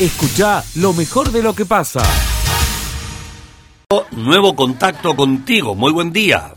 Escucha lo mejor de lo que pasa. Nuevo contacto contigo. Muy buen día.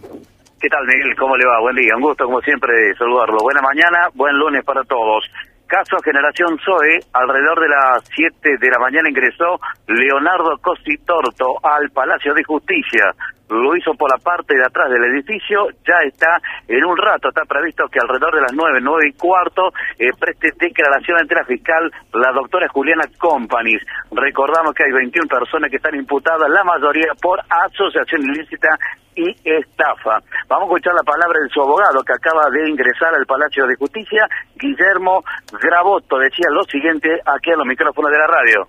¿Qué tal, Miguel? ¿Cómo le va? Buen día. Un gusto, como siempre, saludarlo. Buena mañana, buen lunes para todos. Caso Generación Zoe, alrededor de las 7 de la mañana ingresó Leonardo Cositorto al Palacio de Justicia lo hizo por la parte de atrás del edificio, ya está en un rato, está previsto que alrededor de las nueve, nueve y cuarto eh, preste declaración ante la fiscal la doctora Juliana Companies. Recordamos que hay 21 personas que están imputadas, la mayoría por asociación ilícita y estafa. Vamos a escuchar la palabra de su abogado que acaba de ingresar al Palacio de Justicia, Guillermo Graboto, decía lo siguiente aquí a los micrófonos de la radio.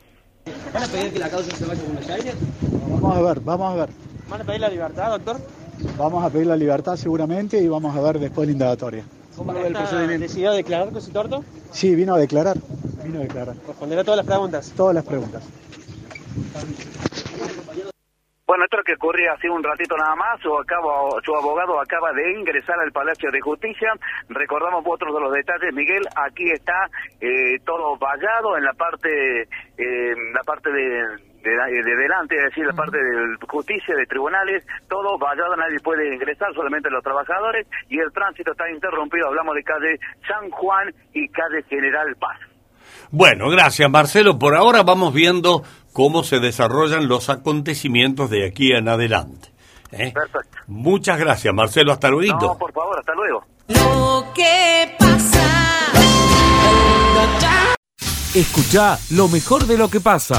¿Van a pedir que la causa se vaya a Buenos Aires? Vamos a ver, vamos a ver. ¿Van a pedir la libertad, doctor? Vamos a pedir la libertad seguramente y vamos a ver después la indagatoria. ¿Cómo va el procedimiento? ¿Decidió declarar Torto? Sí, vino a declarar. Vino a declarar. ¿Responderá todas las preguntas? Todas las preguntas. Bueno, esto es lo que ocurría hace un ratito nada más. Su, abogado acaba de ingresar al Palacio de Justicia. Recordamos otros de los detalles, Miguel. Aquí está eh, todo vallado en la parte, eh, la parte de, de, delante, es decir, la parte de justicia, de tribunales, todo vallado, nadie puede ingresar, solamente los trabajadores, y el tránsito está interrumpido, hablamos de calle San Juan y calle General Paz. Bueno, gracias Marcelo. Por ahora vamos viendo cómo se desarrollan los acontecimientos de aquí en adelante. ¿eh? Perfecto. Muchas gracias Marcelo, hasta luego. No, por favor, hasta luego. Lo que pasa. Escucha lo mejor de lo que pasa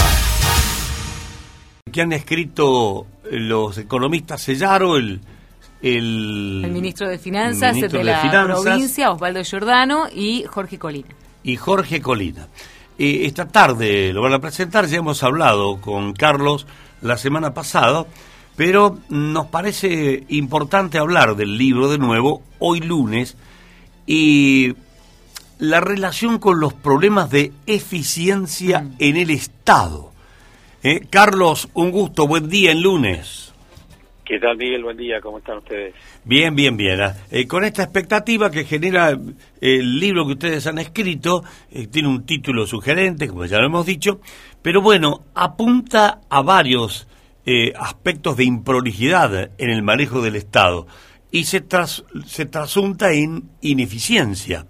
que han escrito los economistas Sellaro, el, el, ministro de Finanzas de, la provincia, Osvaldo Giordano, y Jorge Colina. Y Jorge Colina. Eh, esta tarde lo van a presentar, ya hemos hablado con Carlos la semana pasada, pero nos parece importante hablar del libro de nuevo, hoy lunes, y la relación con los problemas de eficiencia mm. en el Estado. Eh, Carlos, un gusto, buen día en lunes. ¿Qué tal, Miguel? Buen día, ¿cómo están ustedes? Bien, bien, bien. Ah, eh, con esta expectativa que genera el libro que ustedes han escrito, eh, tiene un título sugerente, como ya lo hemos dicho, pero bueno, apunta a varios aspectos de improlijidad en el manejo del Estado y se, se trasunta en ineficiencia.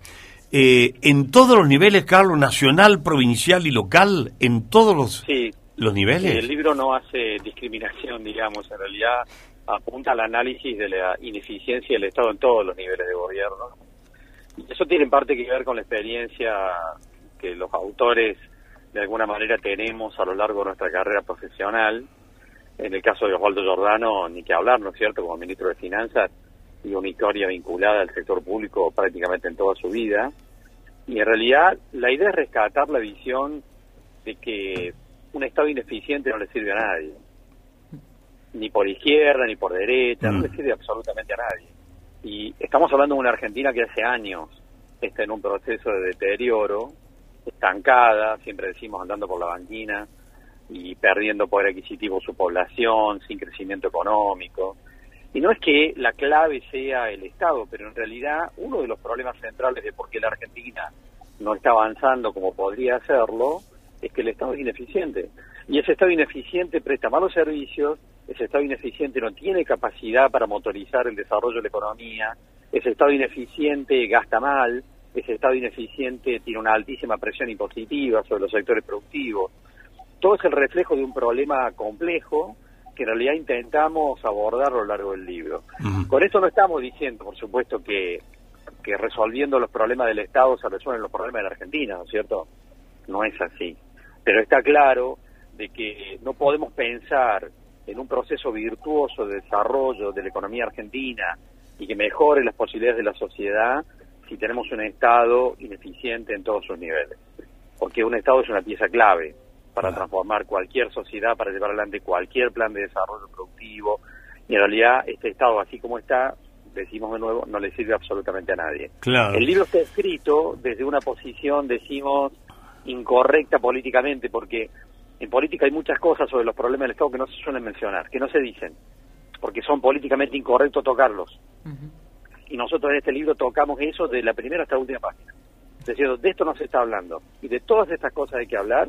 en todos los niveles, Carlos, nacional, provincial y local, en todos los... Sí, los niveles. El libro no hace discriminación, digamos, en realidad apunta al análisis de la ineficiencia del Estado en todos los niveles de gobierno. Eso tiene en parte que ver con la experiencia que los autores de alguna manera tenemos a lo largo de nuestra carrera profesional. En el caso de Osvaldo Giordano, ni que hablar, ¿no es cierto?, como ministro de Finanzas, y una historia vinculada al sector público prácticamente en toda su vida. Y en realidad la idea es rescatar la visión de que un Estado ineficiente no le sirve a nadie. Ni por izquierda, ni por derecha, no le mm. sirve absolutamente a nadie. Y estamos hablando de una Argentina que hace años está en un proceso de deterioro, estancada, siempre decimos andando por la banquina y perdiendo poder adquisitivo su población, sin crecimiento económico. Y no es que la clave sea el Estado, pero en realidad uno de los problemas centrales de por qué la Argentina no está avanzando como podría hacerlo es que el Estado es ineficiente. Y ese Estado ineficiente presta malos servicios, ese Estado ineficiente no tiene capacidad para motorizar el desarrollo de la economía, ese Estado ineficiente gasta mal, ese Estado ineficiente tiene una altísima presión impositiva sobre los sectores productivos. Todo es el reflejo de un problema complejo que en realidad intentamos abordar a lo largo del libro. Con esto no estamos diciendo, por supuesto, que, que resolviendo los problemas del Estado se resuelven los problemas de la Argentina, ¿no es cierto? No es así. Pero está claro de que no podemos pensar en un proceso virtuoso de desarrollo de la economía argentina y que mejore las posibilidades de la sociedad si tenemos un Estado ineficiente en todos sus niveles. Porque un Estado es una pieza clave para transformar cualquier sociedad, para llevar adelante cualquier plan de desarrollo productivo. Y en realidad este Estado, así como está, decimos de nuevo, no le sirve absolutamente a nadie. El libro está escrito desde una posición, decimos, incorrecta políticamente, porque en política hay muchas cosas sobre los problemas del Estado que no se suelen mencionar, que no se dicen, porque son políticamente incorrectos tocarlos. Y nosotros en este libro tocamos eso de la primera hasta la última página. Es decir, de esto no se está hablando. Y de todas estas cosas hay que hablar,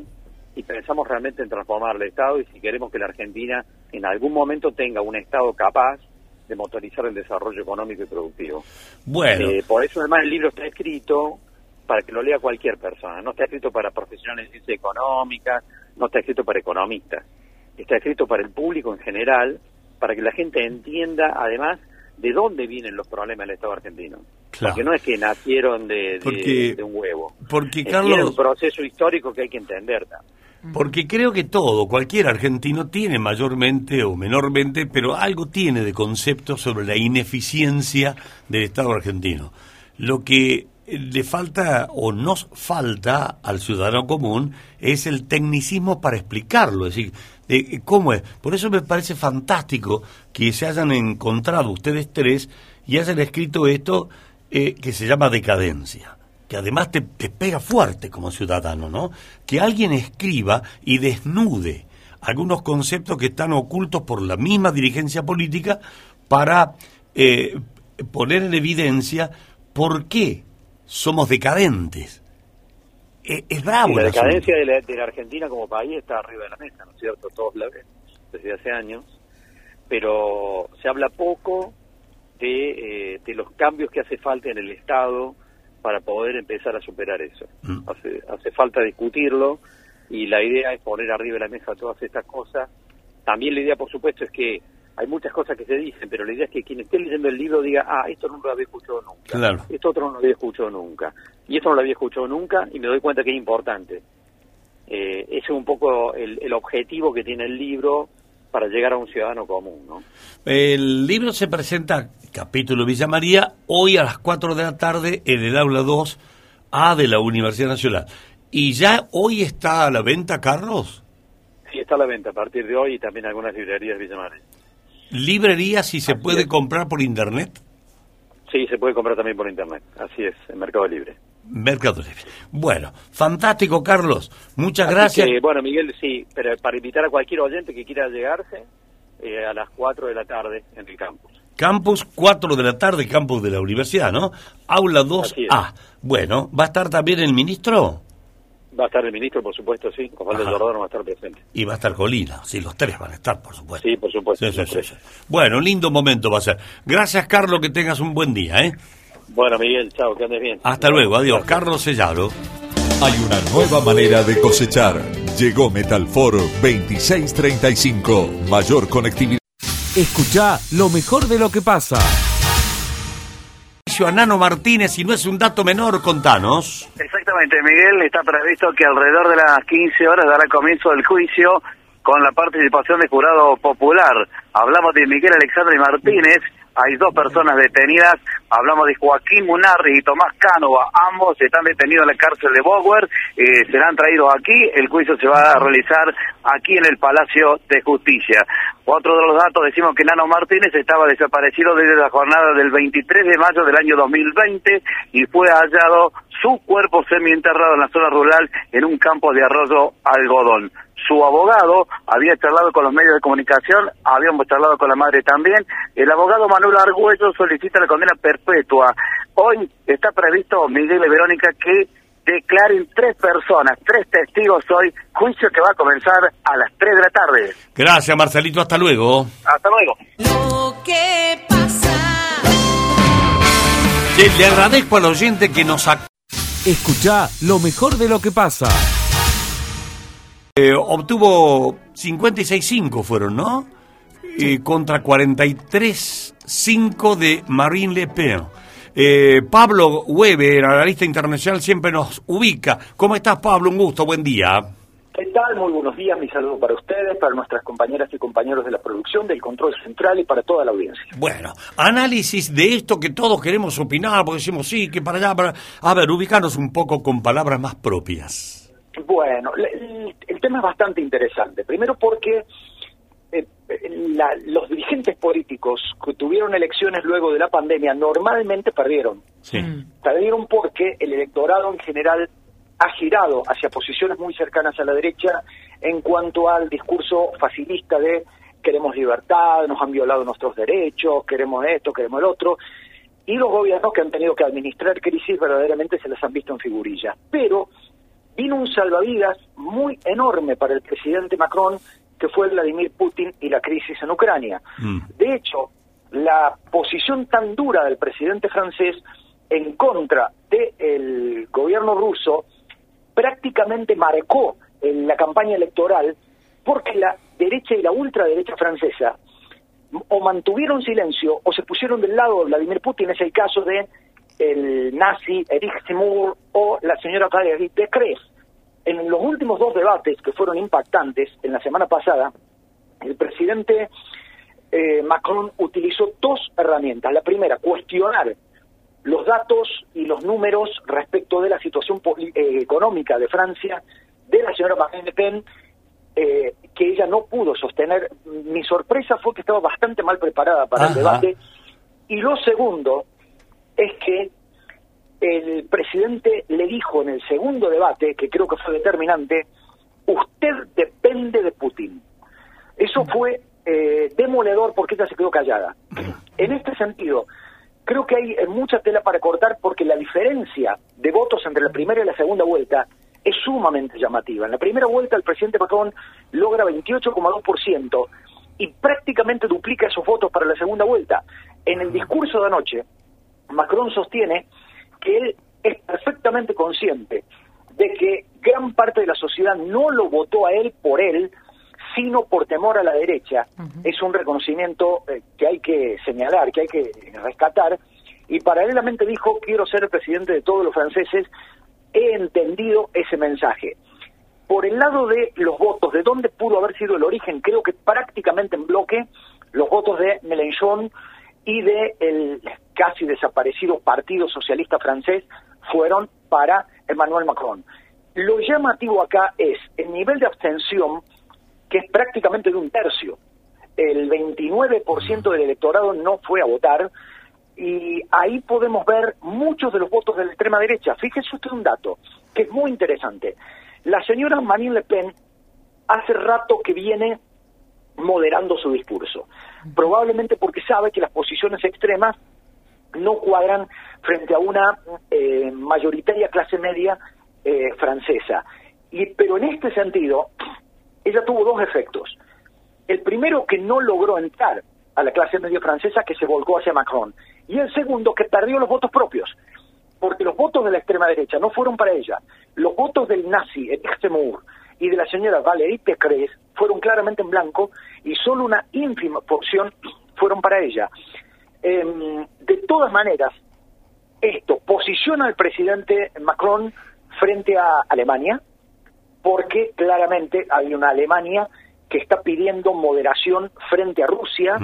si pensamos realmente en transformar el Estado y si queremos que la Argentina en algún momento tenga un Estado capaz de motorizar el desarrollo económico y productivo. Bueno. Eh, por eso además el libro está escrito para que lo lea cualquier persona, no está escrito para profesionales de ciencia económica, no está escrito para economistas, está escrito para el público en general, para que la gente entienda además de dónde vienen los problemas del Estado argentino. Porque no es que nacieron de, un huevo. Porque, Carlos... Es un proceso histórico que hay que entender. Porque creo que todo, cualquier argentino tiene mayormente o menormente, pero algo tiene de concepto sobre la ineficiencia del Estado argentino. Lo que le falta o nos falta al ciudadano común es el tecnicismo para explicarlo, es decir, de cómo es. Por eso me parece fantástico que se hayan encontrado ustedes tres y hayan escrito esto eh, que se llama decadencia que además te, pega fuerte como ciudadano, ¿no? Que alguien escriba y desnude algunos conceptos que están ocultos por la misma dirigencia política para eh, poner en evidencia por qué somos decadentes. E, es bravo. la decadencia de la, Argentina como país está arriba de la mesa, ¿no es cierto? Todos la ven desde hace años, pero se habla poco de, eh, de los cambios que hace falta en el Estado, para poder empezar a superar eso. Mm. Hace, hace falta discutirlo y la idea es poner arriba de la mesa todas estas cosas. También la idea, por supuesto, es que hay muchas cosas que se dicen, pero la idea es que quien esté leyendo el libro diga, ah, esto no lo había escuchado nunca, esto otro no lo había escuchado nunca, y esto no lo había escuchado nunca, y me doy cuenta que es importante. Eh, ese es un poco el, el objetivo que tiene el libro para llegar a un ciudadano común. ¿no? El libro se presenta, capítulo Villa María, hoy a las 4 de la tarde en el aula 2A de la Universidad Nacional. ¿Y ya hoy está a la venta, Carlos? Sí, está a la venta a partir de hoy y también algunas librerías de Villa María. ¿Librerías si se puede comprar por internet? Sí, se puede comprar también por internet, así es, en Mercado Libre. Mercado Libre. Bueno, fantástico, Carlos. Muchas gracias. bueno, Miguel, sí, pero para invitar a cualquier oyente que quiera llegarse eh, a las 4 de la tarde en el campus. Campus 4 de la tarde, campus de la universidad, ¿no? Aula 2A. Bueno, ¿va a estar también el ministro? Va a estar el ministro, por supuesto, sí. Osvaldo Jordano va a estar presente. Y va a estar Colina, sí, los tres van a estar, por supuesto. Sí, por supuesto. bueno, lindo momento va a ser. Gracias, Carlos, que tengas un buen día, ¿eh? Bueno, Miguel, chao, que andes bien. Hasta luego, adiós. Carlos Sellado. Hay una nueva manera de cosechar. Llegó Metalfor 2635. Mayor conectividad. Escucha lo mejor de lo que pasa a Nano Martínez, y no es un dato menor, contanos. Exactamente, Miguel, está previsto que alrededor de las 15 horas dará comienzo el juicio con la participación del jurado popular. Hablamos de Miguel Alexandre Martínez, hay dos personas detenidas, hablamos de Joaquín Munarri y Tomás Cánova, ambos están detenidos en la cárcel de Bower, eh, serán traídos aquí, el juicio se va a realizar aquí en el Palacio de Justicia. Otro de los datos, decimos que Nano Martínez estaba desaparecido desde la jornada del 23 de mayo del año 2020 y fue hallado su cuerpo semienterrado en la zona rural en un campo de arroyo algodón su abogado había charlado con los medios de comunicación, habíamos charlado con la madre también. El abogado Manuel Argüello solicita la condena perpetua. Hoy está previsto, Miguel y Verónica, que declaren tres personas, tres testigos hoy, juicio que va a comenzar a las 3 de la tarde. Gracias, Marcelito, hasta luego. Hasta luego. Lo que pasa. Le agradezco al oyente que nos... Escucha lo mejor de lo que pasa. Eh, obtuvo 56-5 fueron, ¿no? Eh, contra 43-5 de Marine Le Pen. Eh, Pablo Weber, analista internacional, siempre nos ubica. ¿Cómo estás, Pablo? Un gusto, buen día. ¿Qué tal? Muy buenos días, mi saludo para ustedes, para nuestras compañeras y compañeros de la producción, del control central y para toda la audiencia. Bueno, análisis de esto que todos queremos opinar, porque decimos sí, que para allá, para... A ver, ubicarnos un poco con palabras más propias. Bueno, el, tema es bastante interesante. Primero porque eh, los dirigentes políticos que tuvieron elecciones luego de la pandemia normalmente perdieron. Mm. Perdieron porque el electorado en general ha girado hacia posiciones muy cercanas a la derecha en cuanto al discurso facilista de queremos libertad, nos han violado nuestros derechos, queremos esto, queremos el otro. Y los gobiernos que han tenido que administrar crisis verdaderamente se las han visto en figurillas. Pero vino un salvavidas muy enorme para el presidente Macron, que fue Vladimir Putin y la crisis en Ucrania. Mm. De hecho, la posición tan dura del presidente francés en contra del gobierno ruso prácticamente marcó en la campaña electoral porque la derecha y la ultraderecha francesa o mantuvieron silencio o se pusieron del lado de Vladimir Putin, es el caso de el nazi Eric Zemmour o la señora Valérie Pécresse. En los últimos dos debates que fueron impactantes en la semana pasada, el presidente eh, Macron utilizó dos herramientas. La primera, cuestionar los datos y los números respecto de la situación eh, económica de Francia de la señora Marine Le Pen, eh, que ella no pudo sostener. Mi sorpresa fue que estaba bastante mal preparada para el debate. Y lo segundo es que el presidente le dijo en el segundo debate, que creo que fue determinante, usted depende de Putin. Eso fue eh, demoledor porque ella se quedó callada. En este sentido, creo que hay mucha tela para cortar porque la diferencia de votos entre la primera y la segunda vuelta es sumamente llamativa. En la primera vuelta el presidente Macron logra 28,2% y prácticamente duplica esos votos para la segunda vuelta. En el discurso de anoche, Macron sostiene que él es perfectamente consciente de que gran parte de la sociedad no lo votó a él por él, sino por temor a la derecha. Es un reconocimiento eh, que hay que señalar, que hay que rescatar. Y paralelamente dijo, quiero ser el presidente de todos los franceses, he entendido ese mensaje. Por el lado de los votos, de dónde pudo haber sido el origen, creo que prácticamente en bloque los votos de Mélenchon y de el casi desaparecido Partido Socialista francés fueron para Emmanuel Macron. Lo llamativo acá es el nivel de abstención, que es prácticamente de un tercio. El 29% del electorado no fue a votar, y ahí podemos ver muchos de los votos de la extrema derecha. Fíjese usted un dato que es muy interesante. La señora Marine Le Pen hace rato que viene moderando su discurso, probablemente porque sabe que las posiciones extremas no cuadran frente a una eh, mayoritaria clase media eh, francesa. Y, pero en este sentido, ella tuvo dos efectos. El primero que no logró entrar a la clase media francesa que se volcó hacia Macron. Y el segundo, que perdió los votos propios, porque los votos de la extrema derecha no fueron para ella. Los votos del nazi Eric Zemmour y de la señora Valérie Pécresse fueron claramente en blanco y solo una ínfima porción fueron para ella. Em, de todas maneras, esto posiciona al presidente Macron frente a Alemania, porque claramente hay una Alemania que está pidiendo moderación frente a Rusia,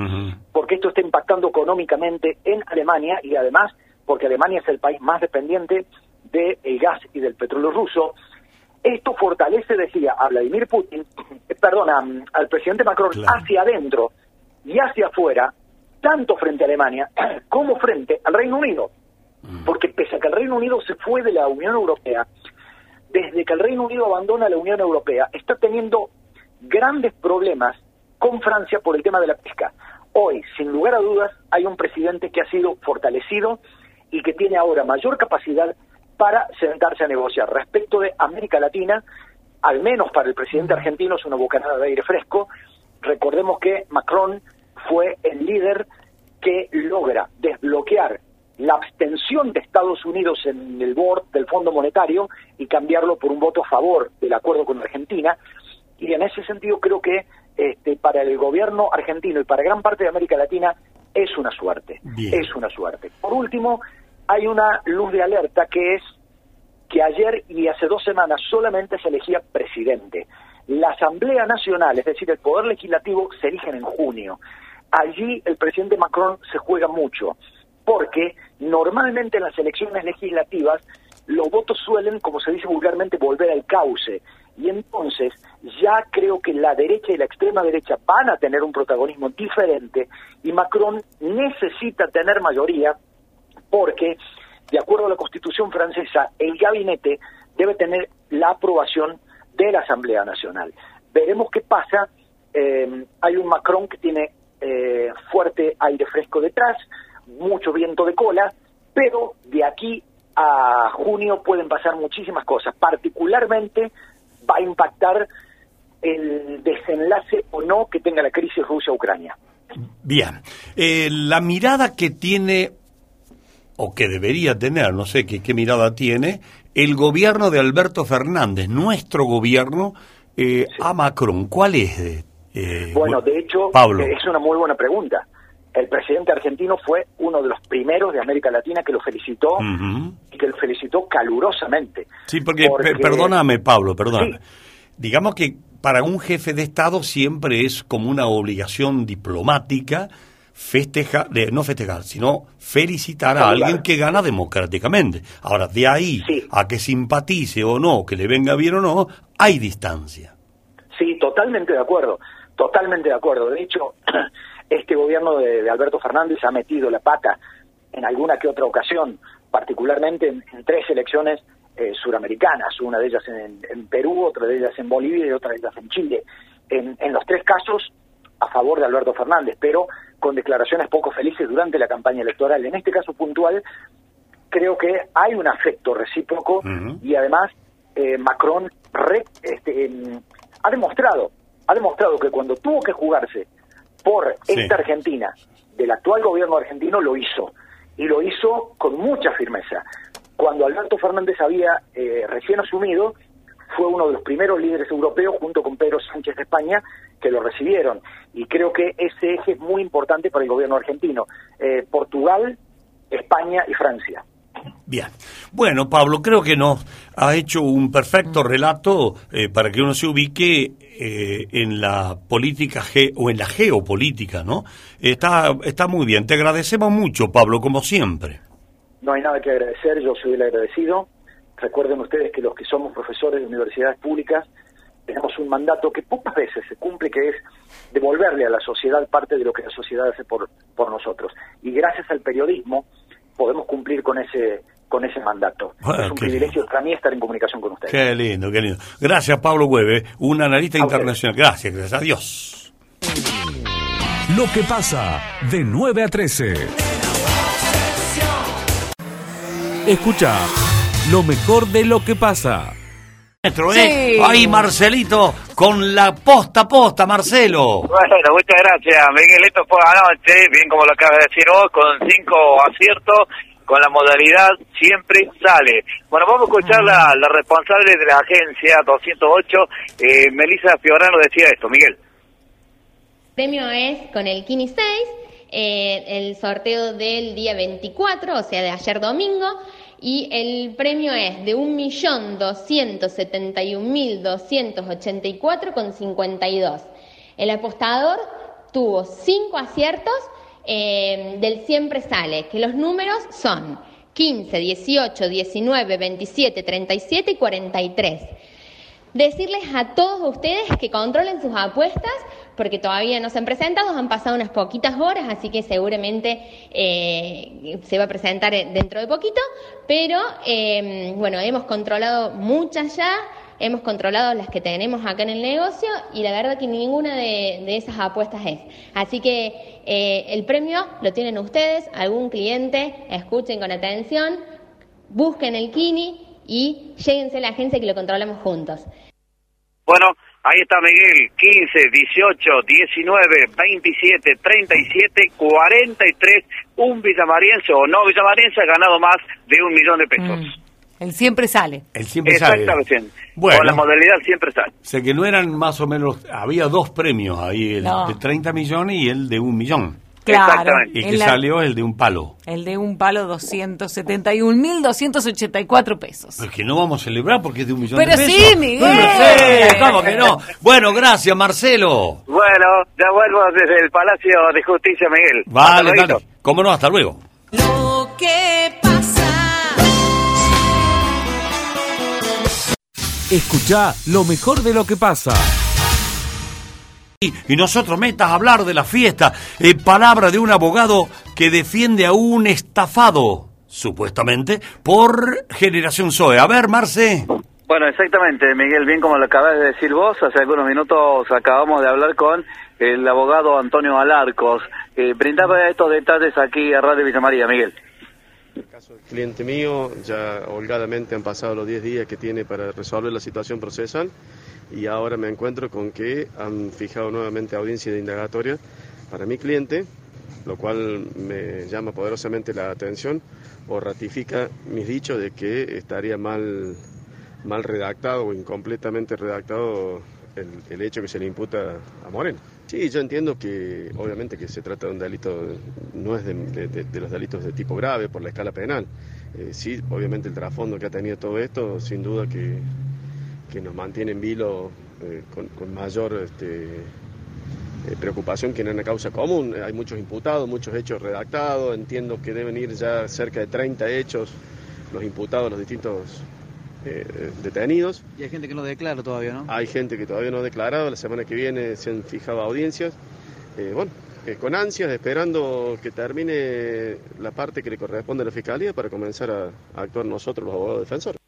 porque esto está impactando económicamente en Alemania y además porque Alemania es el país más dependiente del gas y del petróleo ruso. Esto fortalece, decía, a Vladimir Putin, eh, perdón, al presidente Macron hacia adentro y hacia afuera, tanto frente a Alemania como frente al Reino Unido. Porque pese a que el Reino Unido se fue de la Unión Europea, desde que el Reino Unido abandona la Unión Europea, está teniendo grandes problemas con Francia por el tema de la pesca. Hoy, sin lugar a dudas, hay un presidente que ha sido fortalecido y que tiene ahora mayor capacidad para sentarse a negociar. Respecto de América Latina, al menos para el presidente argentino es una bocanada de aire fresco. Recordemos que Macron fue el líder que logra desbloquear la abstención de Estados Unidos en el board del Fondo Monetario y cambiarlo por un voto a favor del acuerdo con Argentina, y en ese sentido creo que este, para el gobierno argentino y para gran parte de América Latina es una suerte, es una suerte. Por último, hay una luz de alerta que es que ayer y hace dos semanas solamente se elegía presidente. La Asamblea Nacional, es decir, el Poder Legislativo, se eligen en junio. Allí el presidente Macron se juega mucho, porque normalmente en las elecciones legislativas los votos suelen, como se dice vulgarmente, volver al cauce. Y entonces ya creo que la derecha y la extrema derecha van a tener un protagonismo diferente y Macron necesita tener mayoría porque, de acuerdo a la Constitución francesa, el gabinete debe tener la aprobación de la Asamblea Nacional. Veremos qué pasa. Eh, hay un Macron que tiene eh, fuerte aire fresco detrás, mucho viento de cola, pero de aquí a junio pueden pasar muchísimas cosas. Particularmente va a impactar el desenlace o no que tenga la crisis Rusia-Ucrania. Bien, eh, la mirada que tiene, o que debería tener, no sé qué, qué mirada tiene, el gobierno de Alberto Fernández, nuestro gobierno, eh, a Macron, ¿cuál es? Eh, bueno, de hecho, es una muy buena pregunta. El presidente argentino fue uno de los primeros de América Latina que lo felicitó y que lo felicitó calurosamente. Sí, porque, perdóname, Pablo, perdóname. Digamos que para un jefe de Estado siempre es como una obligación diplomática festejar, no festejar, sino felicitar a alguien que gana democráticamente. Ahora, de ahí a que simpatice o no, que le venga bien o no, hay distancia. Sí, totalmente de acuerdo, totalmente de acuerdo. De hecho, este gobierno de, Alberto Fernández ha metido la pata en alguna que otra ocasión, particularmente en, tres elecciones eh, suramericanas, una de ellas en, Perú, otra de ellas en Bolivia y otra de ellas en Chile. En, en los tres casos a favor de Alberto Fernández, pero con declaraciones poco felices durante la campaña electoral. En este caso puntual, creo que hay un afecto recíproco y además eh, Macron este, ha demostrado ha demostrado que cuando tuvo que jugarse por esta Argentina del actual gobierno argentino lo hizo y lo hizo con mucha firmeza. Cuando Alberto Fernández había eh, recién asumido, fue uno de los primeros líderes europeos junto con Pedro Sánchez de España que lo recibieron y creo que ese eje es muy importante para el gobierno argentino. Eh, Portugal, España y Francia. Bien. Bueno, Pablo, creo que nos ha hecho un perfecto relato eh, para que uno se ubique eh, en la política o en la geopolítica, ¿no? Está, está muy bien. Te agradecemos mucho, Pablo, como siempre. No hay nada que agradecer, yo soy el agradecido. Recuerden ustedes que los que somos profesores de universidades públicas tenemos un mandato que pocas veces se cumple, que es devolverle a la sociedad parte de lo que la sociedad hace por, por nosotros. Y gracias al periodismo podemos cumplir con ese con ese mandato. es un privilegio para mí estar en comunicación con ustedes. Qué lindo, qué lindo. Gracias, Pablo Hueve, un analista internacional. Gracias, gracias. Adiós. Lo que pasa de 9 a 13. Escucha lo mejor de lo que pasa. ¿eh? Ahí Marcelito con la posta posta, Marcelo. Bueno, muchas gracias, Miguel. Esto fue anoche, bien como lo acabas de decir vos, con cinco aciertos, con la modalidad siempre sale. Bueno, vamos a escuchar la, la responsable de la agencia 208, eh, Melissa Fiorano, decía esto, Miguel. El premio es con el Kini 6, eh, el sorteo del día 24, o sea, de ayer domingo y el premio es de 1.271.284,52. El apostador tuvo cinco aciertos eh, del siempre sale, que los números son 15, 18, 19, 27, 37 y 43 decirles a todos ustedes que controlen sus apuestas, porque todavía no se han presentado, han pasado unas poquitas horas, así que seguramente eh, se va a presentar dentro de poquito, pero eh, bueno, hemos controlado muchas ya, hemos controlado las que tenemos acá en el negocio y la verdad que ninguna de, esas apuestas es. Así que eh, el premio lo tienen ustedes, algún cliente, escuchen con atención, busquen el Kini y lléguense a la agencia que lo controlamos juntos. Bueno, ahí está Miguel, 15, 18, 19, 27, 37, 43, un villamariense o no villamariense ha ganado más de un millón de pesos. Mm. Él siempre sale. Él siempre Exactamente. sale. Bueno, Con la modalidad siempre sale. Sé que no eran más o menos, había dos premios ahí, el de 30 millones y el de un millón. Claro. Y que salió el de un palo. El de un palo, 271.284 pesos. Pues que no vamos a celebrar porque es de un millón de pesos. Pero sí, Miguel. ¿cómo que no? Bueno, gracias, Marcelo. Bueno, ya vuelvo desde el Palacio de Justicia, Miguel. Vale, vale. ¿Cómo no? Hasta luego. Lo que pasa. Escucha lo mejor de lo que pasa y nosotros metas a hablar de la fiesta. Eh, palabra de un abogado que defiende a un estafado, supuestamente, por Generación Zoe. A ver, Marce. Bueno, exactamente, Miguel, bien como lo acabas de decir vos, hace algunos minutos acabamos de hablar con el abogado Antonio Alarcos. Eh, brindaba estos detalles aquí a Radio Villa María, Miguel. El caso del cliente mío, ya holgadamente han pasado los 10 días que tiene para resolver la situación procesal y ahora me encuentro con que han fijado nuevamente audiencia de indagatoria para mi cliente, lo cual me llama poderosamente la atención o ratifica mis dichos de que estaría mal, mal redactado o incompletamente redactado el, el hecho que se le imputa a Moreno. Sí, yo entiendo que obviamente que se trata de un delito, no es de, los delitos de tipo grave por la escala penal. Eh, sí, obviamente el trasfondo que ha tenido todo esto, sin duda que, que nos mantiene en vilo eh, con, mayor este, eh, preocupación que en una causa común. Hay muchos imputados, muchos hechos redactados, entiendo que deben ir ya cerca de 30 hechos los imputados, los distintos eh, detenidos. Y hay gente que no declara todavía, ¿no? Hay gente que todavía no ha declarado, la semana que viene se han fijado audiencias. Eh, bueno, eh, con ansias, esperando que termine la parte que le corresponde a la Fiscalía para comenzar a actuar nosotros los abogados defensores.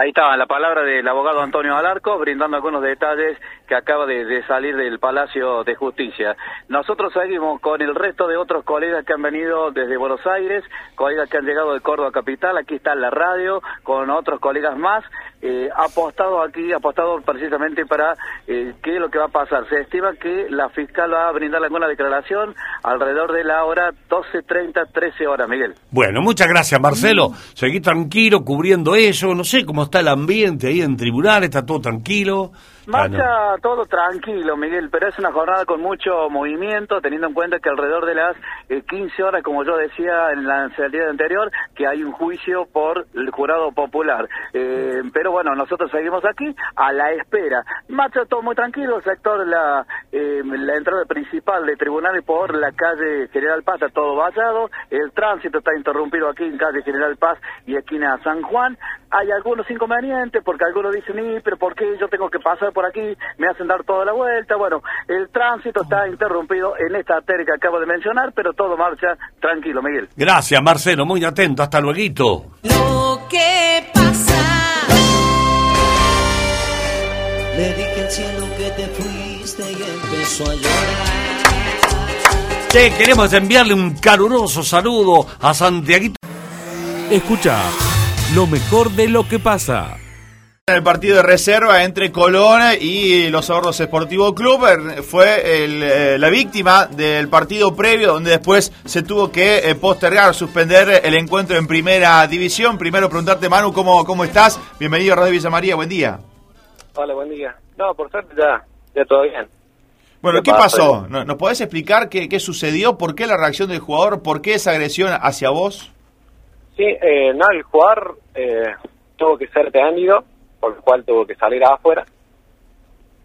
Ahí está la palabra del abogado Antonio Alarco, brindando algunos detalles que acaba de, salir del Palacio de Justicia. Nosotros seguimos con el resto de otros colegas que han venido desde Buenos Aires, colegas que han llegado de Córdoba Capital, aquí está la radio, con otros colegas más, eh, apostado aquí, apostado precisamente para eh, qué es lo que va a pasar. Se estima que la fiscal va a brindar alguna declaración alrededor de la hora 12.30, 13 horas, Miguel. Bueno, muchas gracias, Marcelo. Seguí tranquilo cubriendo eso, no sé cómo está el ambiente ahí en tribunal? ¿Está todo tranquilo? Marcha todo tranquilo, Miguel, pero es una jornada con mucho movimiento, teniendo en cuenta que alrededor de las 15 eh, horas, como yo decía en la salida anterior, que hay un juicio por el jurado popular. Eh, pero bueno, nosotros seguimos aquí a la espera. Marcha todo muy tranquilo, el sector, la, eh, la entrada principal de tribunales por la calle General Paz está todo vallado, el tránsito está interrumpido aquí en calle General Paz y esquina San Juan. Hay algunos inconvenientes porque algunos dicen, pero ¿por qué yo tengo que pasar por aquí? Me hacen dar toda la vuelta. Bueno, el tránsito está interrumpido en esta arteria que acabo de mencionar, pero todo marcha tranquilo, Miguel. Gracias, Marcelo, muy atento. Hasta luego. Lo que pasa. Le dije al cielo que te fuiste y empezó a llorar. Che, queremos enviarle un caluroso saludo a Santiago. Escucha lo mejor de lo que pasa. En el partido de reserva entre Colón y los Ahorros Esportivo Club er, fue eh, la víctima del partido previo donde después se tuvo que eh, postergar, suspender el encuentro en primera división. Primero preguntarte Manu, ¿cómo, cómo estás? Bienvenido a Radio Villa María, buen día. Hola, buen día. No, por suerte ya, ya todo bien. Bueno, ¿qué, pasó? ¿Nos podés explicar qué, qué sucedió? ¿Por qué la reacción del jugador? ¿Por qué esa agresión hacia vos? Sí, eh, no, el jugador eh, tuvo que ser detenido, por lo cual tuvo que salir afuera.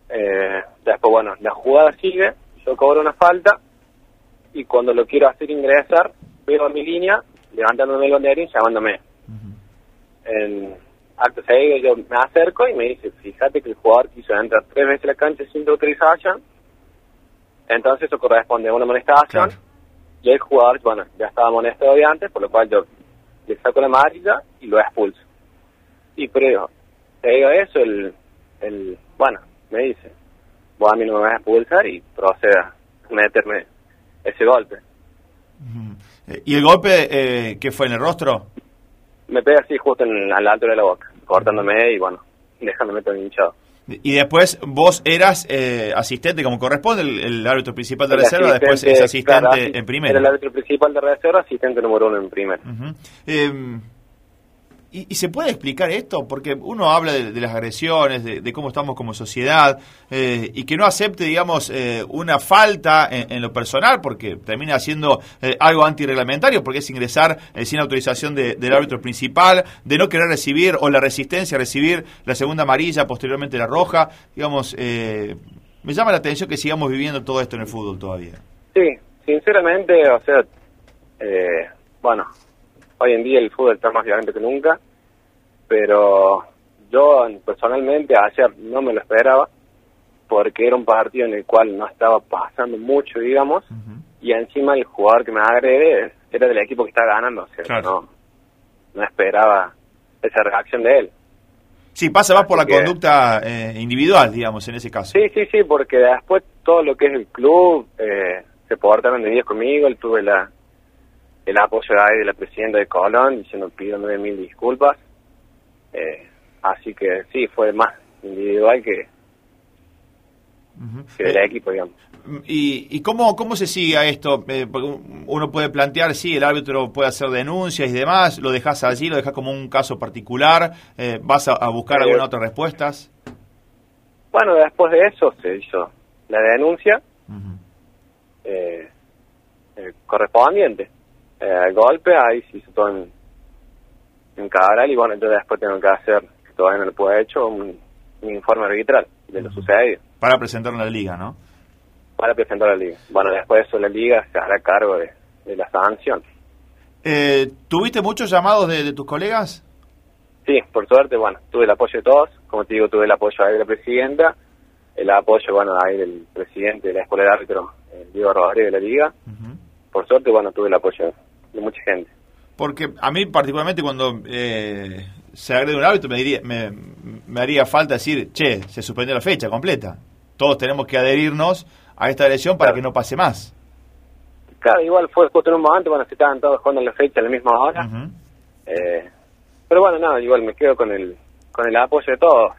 Eh, después, bueno, la jugada sigue, yo cobro una falta y cuando lo quiero hacer ingresar, veo mi línea, levantándome el banderín, llamándome. En acto seguido yo me acerco y me dice, fíjate que el jugador quiso entrar tres veces a la cancha sin autorización, entonces eso corresponde a una amonestación y el jugador, bueno, ya estaba amonestado de antes, por lo cual yo le saco la amarilla y lo expulso. Y pero te digo eso, el, el, bueno, me dice, vos a mí no me vas a expulsar y procede a meterme ese golpe. ¿Y el golpe eh, qué fue en el rostro? Me pega así justo en, al alto de la boca, cortándome y bueno, dejándome todo hinchado. Y después vos eras eh, asistente como corresponde, el, árbitro principal de reserva, después es asistente en primera. el árbitro principal de reserva, asistente número uno en primera. ¿Y, se puede explicar esto? Porque uno habla de, las agresiones, de, cómo estamos como sociedad, eh, y que no acepte, digamos, eh, una falta en, lo personal, porque termina siendo eh, algo antirreglamentario, porque es ingresar sin autorización del árbitro principal, de no querer recibir, o la resistencia a recibir la segunda amarilla, posteriormente la roja. Digamos, me llama la atención que sigamos viviendo todo esto en el fútbol todavía. Sí, sinceramente, o sea, bueno, hoy en día el fútbol está más violento que nunca, pero yo personalmente ayer no me lo esperaba porque era un partido en el cual no estaba pasando mucho, digamos, y encima el jugador que me agrede era del equipo que está ganando, o sea, no, no esperaba esa reacción de él. Sí, pasa más por la conducta eh, individual, digamos, en ese caso. Sí, sí, sí, porque después todo lo que es el club eh, se portaron de 10 conmigo, él tuve la, el apoyo ahí de la presidenta de Colón, diciendo pidiéndome mil disculpas. Eh, así que sí, fue más individual que, que del equipo, digamos. ¿Y, y cómo, cómo se sigue a esto? Eh, porque uno puede plantear, sí, el árbitro puede hacer denuncias y demás, lo dejas allí, lo dejas como un caso particular, eh, ¿vas a, buscar Eh, alguna otra respuestas? Bueno, después de eso se hizo la denuncia eh, eh, correspondiente. Eh, golpe, ahí se hizo todo en, en Cabral y bueno, entonces después tengo que hacer, que todavía no lo puedo hecho, un, un informe arbitral de lo sucedido Para presentarlo en la liga, ¿no? para presentar a la liga. Bueno, después de eso la liga se hará cargo de, de la sanción. Eh, ¿Tuviste muchos llamados de, de tus colegas? Sí, por suerte, bueno, tuve el apoyo de todos, como te digo, tuve el apoyo ahí de la presidenta, el apoyo, bueno, ahí del presidente de la escuela de árbitro, eh, Diego Rodríguez de la liga. Por suerte, bueno, tuve el apoyo de mucha gente. Porque a mí particularmente cuando eh, se agrede un árbitro me, diría, me, me haría falta decir, che, se suspendió la fecha completa. Todos tenemos que adherirnos a esta elección para que no pase más. Claro, igual fue justo en un momento cuando se estaban todos jugando en la fecha a la misma hora. Eh, pero bueno, no, igual me quedo con el con el apoyo de todos.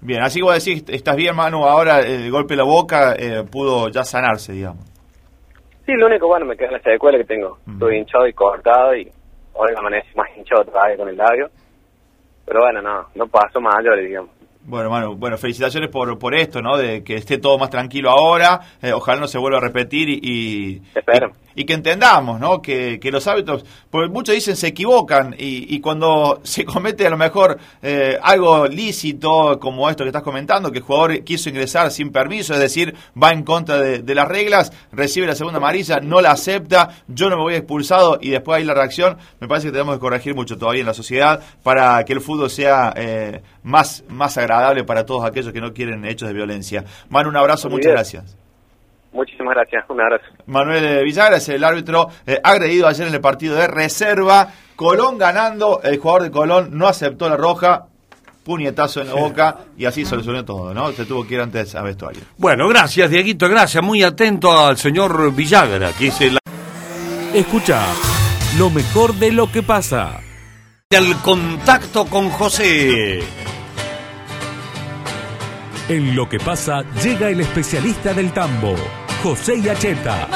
Bien, así que vos decís, estás bien, Manu, ahora el golpe de la boca eh, pudo ya sanarse, digamos. Sí, lo único bueno me queda la secuela que tengo. Estuve hinchado y cortado y hoy amanecí más hinchado todavía con el labio. Pero bueno, no, no pasó mayores, digamos. Bueno, Manu, bueno, felicitaciones por, por esto, ¿no? De que esté todo más tranquilo ahora. eh, ojalá no se vuelva a repetir y, y, y que entendamos, ¿no? Que, que los hábitos, porque muchos dicen se equivocan y, y cuando se comete a lo mejor eh, algo lícito, como esto que estás comentando, que el jugador quiso ingresar sin permiso, es decir, va en contra de, de las reglas, recibe la segunda amarilla, no la acepta, yo no me voy expulsado y después hay la reacción, me parece que tenemos que corregir mucho todavía en la sociedad para que el fútbol sea eh, más, más agradable para todos aquellos que no quieren hechos de violencia. Manu, un abrazo, Muy muchas bien. gracias. Muchísimas gracias, un abrazo. Manuel eh, Villagra es el árbitro eh, agredido ayer en el partido de reserva. Colón ganando, el jugador de Colón no aceptó la roja, puñetazo en la boca y así solucionó todo, ¿no? Se tuvo que ir antes a vestuario. Bueno, gracias, Dieguito, gracias. Muy atento al señor Villagra, que es el... Escucha lo mejor de lo que pasa. El contacto con José. En lo que pasa llega el especialista del tambo, José Yacheta.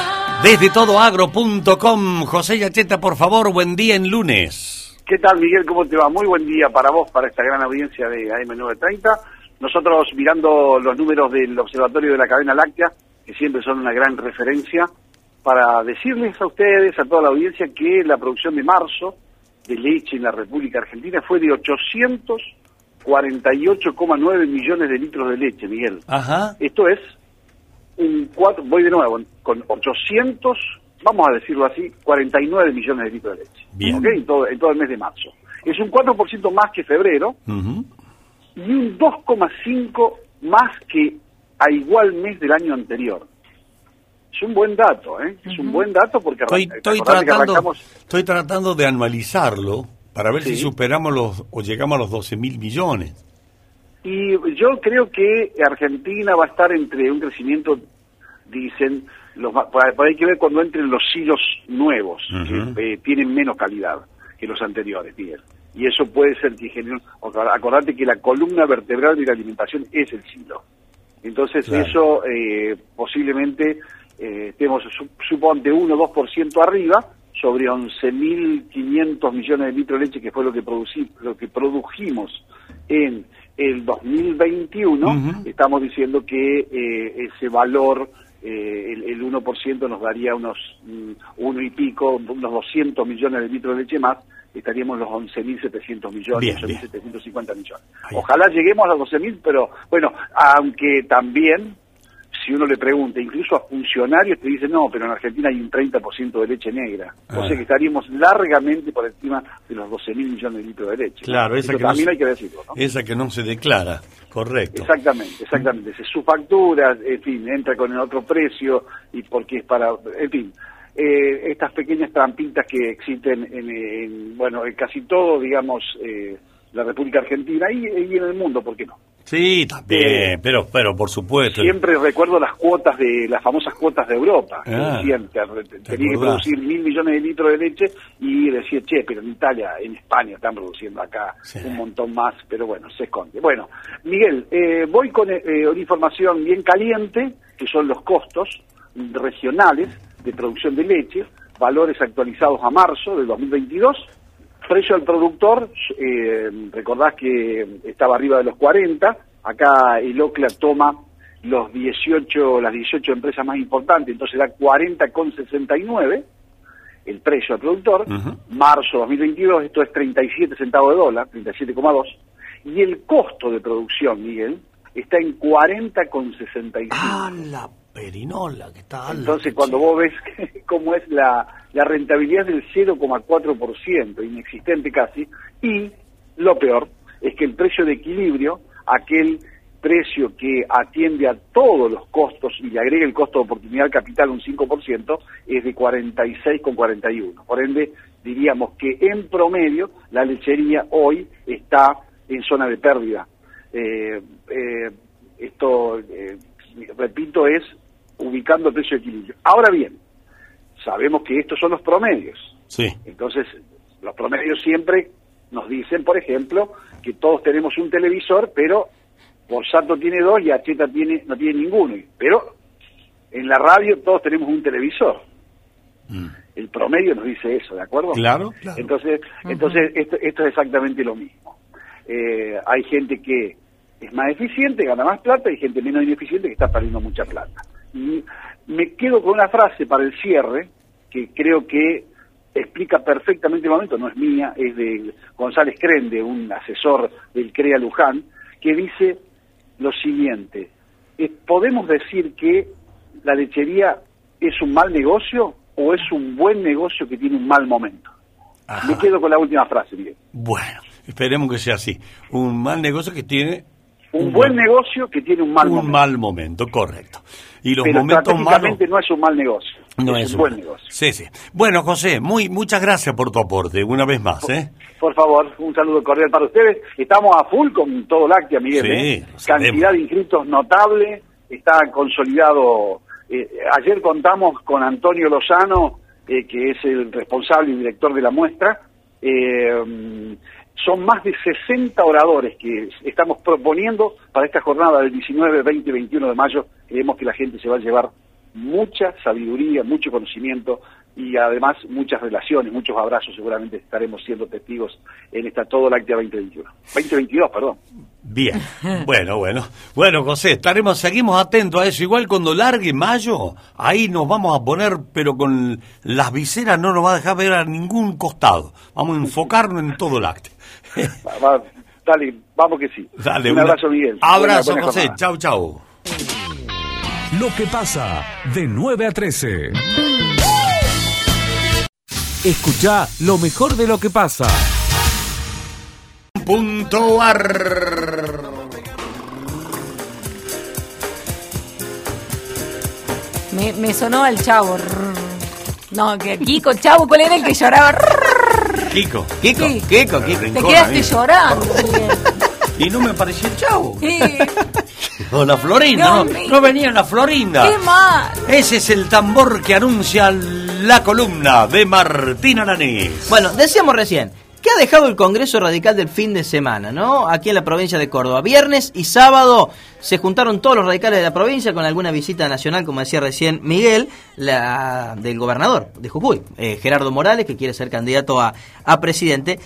Desde todoagro.com, José Yacheta, por favor, buen día en lunes. ¿Qué tal, Miguel? ¿Cómo te va? Muy buen día para vos, para esta gran audiencia de AM930. Nosotros mirando los números del Observatorio de la Cadena Láctea, que siempre son una gran referencia, para decirles a ustedes, a toda la audiencia, que la producción de marzo de leche en la República Argentina fue de 848,9 millones de litros de leche, Miguel. Ajá. Esto es un cuatro, voy de nuevo, con 800, vamos a decirlo así, 49 millones de litros de leche. Bien. En, todo, en todo el mes de marzo. Es un 4% más que febrero y un 2,5 más que a igual mes del año anterior. Es un buen dato, ¿eh? Es un buen dato porque Estoy, estoy tratando, arrancamos- estoy tratando de anualizarlo para ver si superamos los o llegamos a los 12 mil millones. Y yo creo que Argentina va a estar entre un crecimiento, dicen, los, por ahí- que ver cuando entren los silos nuevos, que eh, tienen menos calidad que los anteriores, Miguel. Y eso puede ser que genere... Acordate que la columna vertebral de la alimentación es el silo. Entonces Claro. eso eh, posiblemente eh, estemos, su- suponte, 1 o 2% arriba sobre 11.500 millones de litros de leche, que fue lo que, producí, lo que produjimos en el 2021, estamos diciendo que eh, ese valor, eh, el, el 1% nos daría unos mm, uno y pico, unos 200 millones de litros de leche más, estaríamos los 11.700 millones, Bien, 11.750 millones. Ojalá lleguemos a los 12.000, pero bueno, aunque también, si uno le pregunta, incluso a funcionarios te dicen, no, pero en Argentina hay un 30% de leche negra. O sea que estaríamos largamente por encima de los 12.000 millones de litros de leche. Claro, esa que, no también se, hay que decirlo, ¿no? esa que no se declara, correcto. Exactamente, exactamente. Se su factura, en fin, entra con el otro precio y porque es para, en fin, eh, estas pequeñas trampitas que existen en, en, bueno, en casi todo, digamos, eh, la República Argentina y, y en el mundo, ¿por qué no? Sí, también, pero, pero por supuesto. Siempre recuerdo las cuotas de las famosas cuotas de Europa. ah, tenía que producir mil millones de litros de leche y decía, che, pero en Italia, en España están produciendo acá un montón más, pero bueno, se esconde. Bueno, Miguel, eh, voy con eh, una información bien caliente, que son los costos regionales de producción de leche, valores actualizados a marzo del 2022 Precio al productor, eh, recordás que estaba arriba de los 40, acá el OCLA toma los 18, las 18 empresas más importantes, entonces da 40,69 el precio al productor, marzo 2022 esto es 37 centavos de dólar, 37,2, y el costo de producción, Miguel, está en 40,65. Ah, la perinola que está alta. Entonces, cuando vos ves cómo es la, la rentabilidad del 0,4%, inexistente casi, y lo peor es que el precio de equilibrio, aquel precio que atiende a todos los costos y le agrega el costo de oportunidad al capital un 5%, es de 46,41. Por ende, diríamos que en promedio la lechería hoy está en zona de pérdida. Eh, eh, esto, eh, repito, es ubicando el precio de equilibrio. Ahora bien, sabemos que estos son los promedios. Sí. Entonces, los promedios siempre nos dicen, por ejemplo, que todos tenemos un televisor, pero Borsato tiene dos y Acheta tiene, no tiene ninguno. Pero en la radio todos tenemos un televisor. Mm. El promedio nos dice eso, ¿de acuerdo? Claro, Entonces, entonces esto, esto es exactamente lo mismo. Eh, hay gente que es más eficiente, gana más plata, y gente menos ineficiente que está perdiendo mucha plata me quedo con una frase para el cierre que creo que explica perfectamente el momento, no es mía, es de González Crende, un asesor del CREA Luján, que dice lo siguiente, ¿podemos decir que la lechería es un mal negocio o es un buen negocio que tiene un mal momento? Me quedo con la última frase, Miguel. Bueno, esperemos que sea así. Un mal negocio que tiene un, buen negocio que tiene un mal un momento. mal momento, correcto. Y los momentos malos no es un mal negocio. No es, un buen negocio. Sí, sí. Bueno, José, muy muchas gracias por tu aporte, una vez más, ¿eh? Por favor, un saludo cordial para ustedes. Estamos a full con todo Láctea, Miguel. ¿eh? Cantidad de inscritos notable, está consolidado. Eh, ayer contamos con Antonio Lozano, eh, que es el responsable y director de la muestra. Eh, son más de 60 oradores que estamos proponiendo para esta jornada del 19, 20 y 21 de mayo. Creemos que la gente se va a llevar mucha sabiduría, mucho conocimiento y además muchas relaciones, muchos abrazos. Seguramente estaremos siendo testigos en esta Todo Láctea 2021. 2022, perdón. Bien, bueno, bueno. Bueno, José, estaremos, seguimos atentos a eso. Igual cuando largue mayo, ahí nos vamos a poner, pero con las viseras no nos va a dejar ver a ningún costado. Vamos a enfocarnos en todo Dale, vamos que sí. Dale, un abrazo, Miguel. Abrazo, José. Chau, chau. Lo que pasa de 9 a 13. Escucha lo mejor de lo que pasa. Punto Me, me sonó al chavo. No, que Kiko, chavo, ¿cuál era el que lloraba? Kiko, Kiko, Kiko, Kiko. Te quedaste llorando. y no me apareció el chavo. O la Florinda, no, no, venía la Florinda. ¡Qué mal! Ese es el tambor que anuncia la columna de Martín Aranís. Bueno, decíamos recién, ¿qué ha dejado el Congreso Radical del fin de semana, no? Aquí en la provincia de Córdoba. Viernes y sábado se juntaron todos los radicales de la provincia con alguna visita nacional, como decía recién Miguel, la del gobernador de Jujuy, eh, Gerardo Morales, que quiere ser candidato a, a presidente.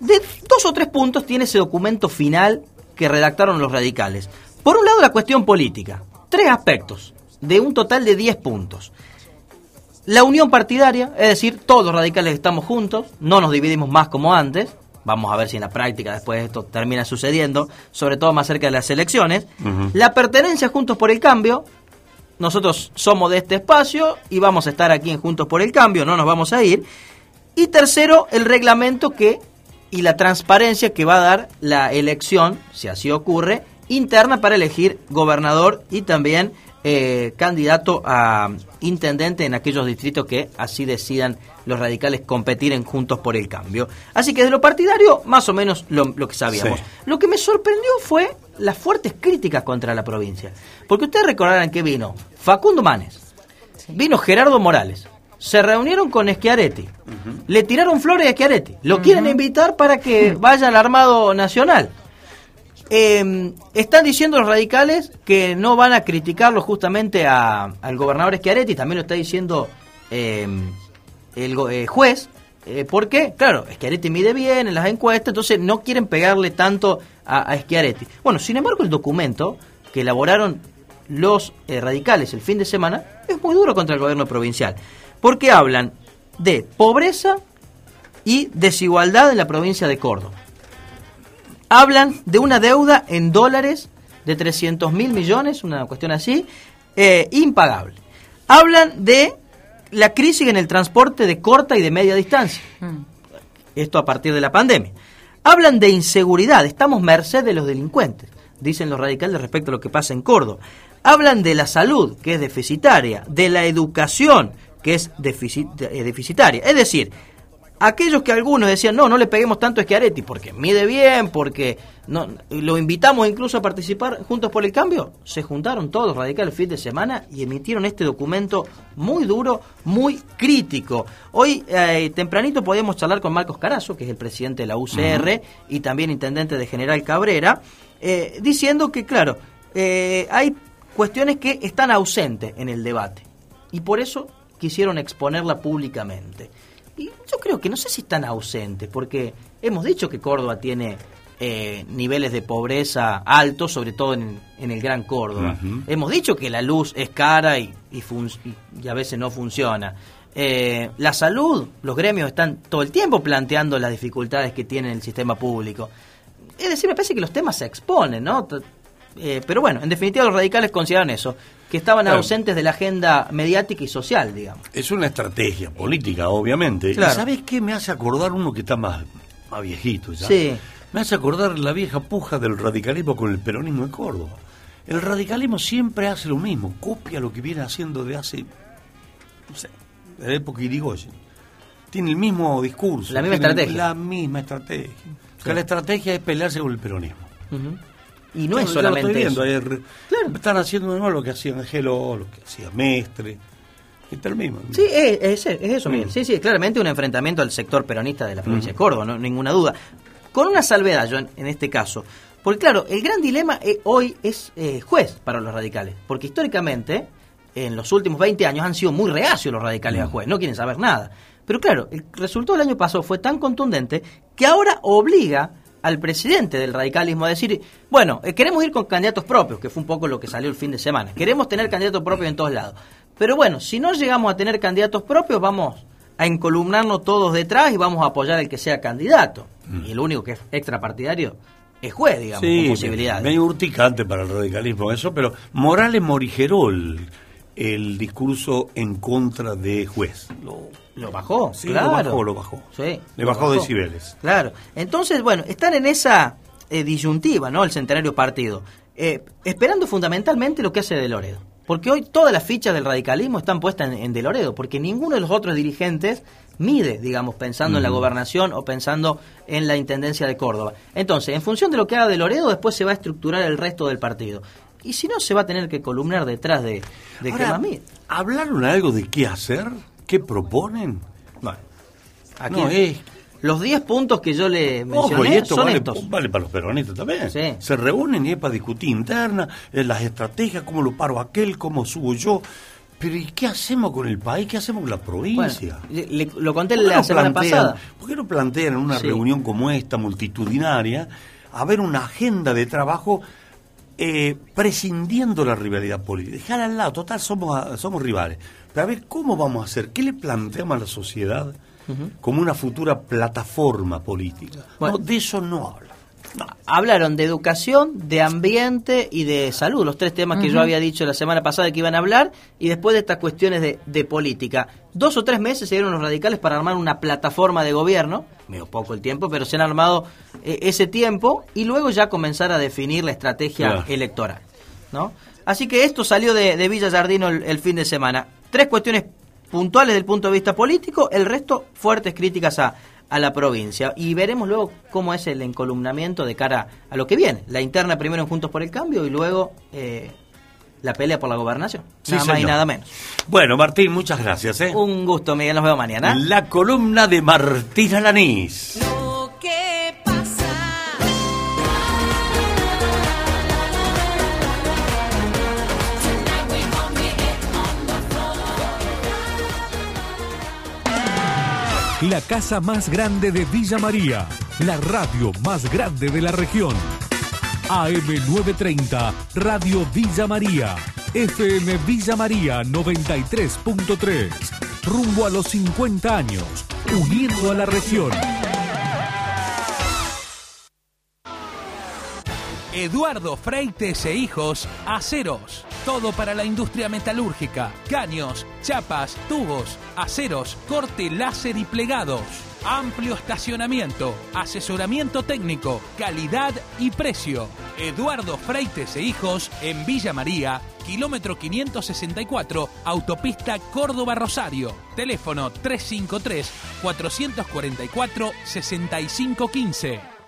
De dos o tres puntos tiene ese documento final que redactaron los radicales. Por un lado, la cuestión política. Tres aspectos, de un total de diez puntos. La unión partidaria, es decir, todos los radicales estamos juntos, no nos dividimos más como antes. Vamos a ver si en la práctica después esto termina sucediendo, sobre todo más cerca de las elecciones. La pertenencia Juntos por el Cambio. Nosotros somos de este espacio y vamos a estar aquí en Juntos por el Cambio, no nos vamos a ir. Y tercero, el reglamento que y la transparencia que va a dar la elección, si así ocurre, interna para elegir gobernador y también eh, candidato a intendente en aquellos distritos que así decidan los radicales competir en Juntos por el Cambio. Así que de lo partidario, más o menos lo, que sabíamos. Lo que me sorprendió fue las fuertes críticas contra la provincia. Porque ustedes recordarán que vino Facundo Manes, vino Gerardo Morales, se reunieron con Schiaretti, le tiraron flores a Schiaretti, lo quieren invitar para que vaya al Armado Nacional. Eh, están diciendo los radicales que no van a criticarlo justamente al gobernador Schiaretti, también lo está diciendo eh, el eh, juez, eh, porque, claro, Schiaretti mide bien en las encuestas, entonces no quieren pegarle tanto a, a Schiaretti. Bueno, sin embargo, el documento que elaboraron los eh, radicales el fin de semana es muy duro contra el gobierno provincial, porque hablan de pobreza y desigualdad en la provincia de Córdoba. Hablan de una deuda en dólares de 300 mil millones, una cuestión así, eh, impagable. Hablan de la crisis en el transporte de corta y de media distancia. Esto a partir de la pandemia. Hablan de inseguridad, estamos merced de los delincuentes, dicen los radicales respecto a lo que pasa en Córdoba. Hablan de la salud, que es deficitaria, de la educación, que es eh, deficitaria. Es decir, aquellos que algunos decían, no, no le peguemos tanto a Schiaretti porque mide bien, porque no, lo invitamos incluso a participar juntos por el cambio, se juntaron todos radicales el fin de semana y emitieron este documento muy duro, muy crítico. Hoy, eh, tempranito, podíamos charlar con Marcos Carazo, que es el presidente de la UCR y también intendente de General Cabrera, eh, diciendo que, claro, eh, hay cuestiones que están ausentes en el debate y por eso quisieron exponerla públicamente. Yo creo que no sé si están ausentes, porque hemos dicho que Córdoba tiene eh, niveles de pobreza altos, sobre todo en, el Gran Córdoba. Hemos dicho que la luz es cara y, y, a veces no funciona. Eh, la salud, los gremios están todo el tiempo planteando las dificultades que tiene el sistema público. Es decir, me parece que los temas se exponen, ¿no? Eh, pero bueno, en definitiva los radicales consideran eso, que estaban ausentes de la agenda mediática y social, digamos. Es una estrategia política, obviamente. ¿Y sabes qué me hace acordar uno que está más, más viejito ya? Sí. Me hace acordar la vieja puja del radicalismo con el peronismo de Córdoba. El radicalismo siempre hace lo mismo, copia lo que viene haciendo de hace, no sé, de la época Irigoyen. Tiene el mismo discurso. La misma estrategia. La misma estrategia. la estrategia es pelearse con el peronismo. Y no es solamente eso. Están haciendo de nuevo lo que hacía Angelo, lo que hacía Mestre. Está el mismo. Sí, es, es, eso, Miguel. Mm. Sí, sí, es claramente un enfrentamiento al sector peronista de la provincia de mm. Córdoba, no ninguna duda. Con una salvedad, yo en, este caso. Porque claro, el gran dilema eh, hoy es eh, juez para los radicales. Porque históricamente, en los últimos 20 años, han sido muy reacios los radicales a mm. juez. No quieren saber nada. Pero claro, el resultado del año pasado fue tan contundente que ahora obliga al presidente del radicalismo a decir, bueno, eh, queremos ir con candidatos propios, que fue un poco lo que salió el fin de semana. Queremos tener candidatos propios en todos lados. Pero bueno, si no llegamos a tener candidatos propios, vamos a encolumnarnos todos detrás y vamos a apoyar al que sea candidato. Mm. Y el único que es extrapartidario es juez, digamos, con posibilidades. Medio urticante para el radicalismo eso, pero Morales morigerol el discurso en contra de juez. Lo, bajó, sí, lo bajó, lo bajó. Sí, Le bajó, decibeles. Claro. Entonces, bueno, están en esa eh, disyuntiva, ¿no? El centenario partido. Eh, esperando fundamentalmente lo que hace De Loredo. Porque hoy todas las fichas del radicalismo están puestas en, De Loredo, porque ninguno de los otros dirigentes mide, digamos, pensando en la gobernación o pensando en la intendencia de Córdoba. Entonces, en función de lo que haga De Loredo, después se va a estructurar el resto del partido. Y si no, se va a tener que columnar detrás de, de Ahora, ¿Hablaron algo de qué hacer? ¿Qué proponen? Bueno, aquí es... Los 10 puntos que yo le mencioné y esto son vale, estos. vale para los peronistas también. Se reúnen y es para discutir interna, eh, las estrategias, cómo lo paro aquel, cómo subo yo. Pero ¿y qué hacemos con el país? ¿Qué hacemos con la provincia? lo conté la semana pasada. ¿Por qué no plantean en una reunión como esta, multitudinaria, a ver una agenda de trabajo eh, prescindiendo la rivalidad política. Dejar al lado, total, somos, somos rivales. Pero a ver, ¿cómo vamos a hacer? ¿Qué le planteamos a la sociedad como una futura plataforma política? de eso no habla. Hablaron de educación, de ambiente y de salud, los tres temas que yo había dicho la semana pasada que iban a hablar, y después de estas cuestiones de, de política. Dos o tres meses se dieron los radicales para armar una plataforma de gobierno, medio poco el tiempo, pero se han armado eh, ese tiempo, y luego ya comenzar a definir la estrategia electoral. ¿no? Así que esto salió de, de Villa Jardino el, fin de semana. Tres cuestiones puntuales del punto de vista político, el resto fuertes críticas a, a la provincia. Y veremos luego cómo es el encolumnamiento de cara a lo que viene. La interna primero en Juntos por el Cambio y luego eh, la pelea por la gobernación. nada más y nada menos. Bueno, Martín, muchas gracias. ¿eh? Un gusto, Miguel. Nos vemos mañana. La columna de Martín Alanís. La casa más grande de Villa María, la radio más grande de la región. AM930, Radio Villa María, FM Villa María 93.3. Rumbo a los 50 años, uniendo a la región. Eduardo Freites e Hijos, Aceros. Todo para la industria metalúrgica. Caños, chapas, tubos, aceros, corte láser y plegados. Amplio estacionamiento, asesoramiento técnico, calidad y precio. Eduardo Freites e Hijos en Villa María, kilómetro 564, autopista Córdoba-Rosario. Teléfono 353-444-6515.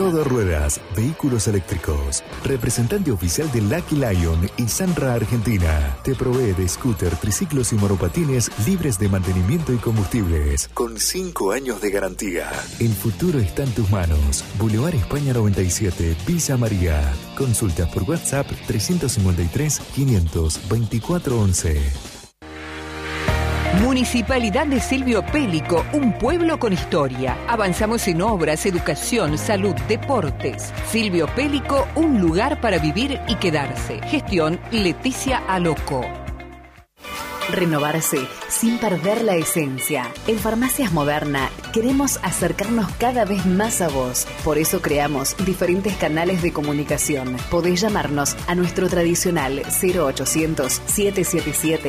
Todo ruedas, vehículos eléctricos. Representante oficial de Lucky Lion y Sanra Argentina. Te provee de scooter, triciclos y monopatines libres de mantenimiento y combustibles. Con 5 años de garantía. El futuro está en tus manos. Boulevard España 97, Villa María. Consultas por WhatsApp 353 524 11. Municipalidad de Silvio Pélico, un pueblo con historia. Avanzamos en obras, educación, salud, deportes. Silvio Pélico, un lugar para vivir y quedarse. Gestión Leticia Aloco. Renovarse sin perder la esencia. En Farmacias Moderna queremos acercarnos cada vez más a vos. Por eso creamos diferentes canales de comunicación. Podés llamarnos a nuestro tradicional 0800 777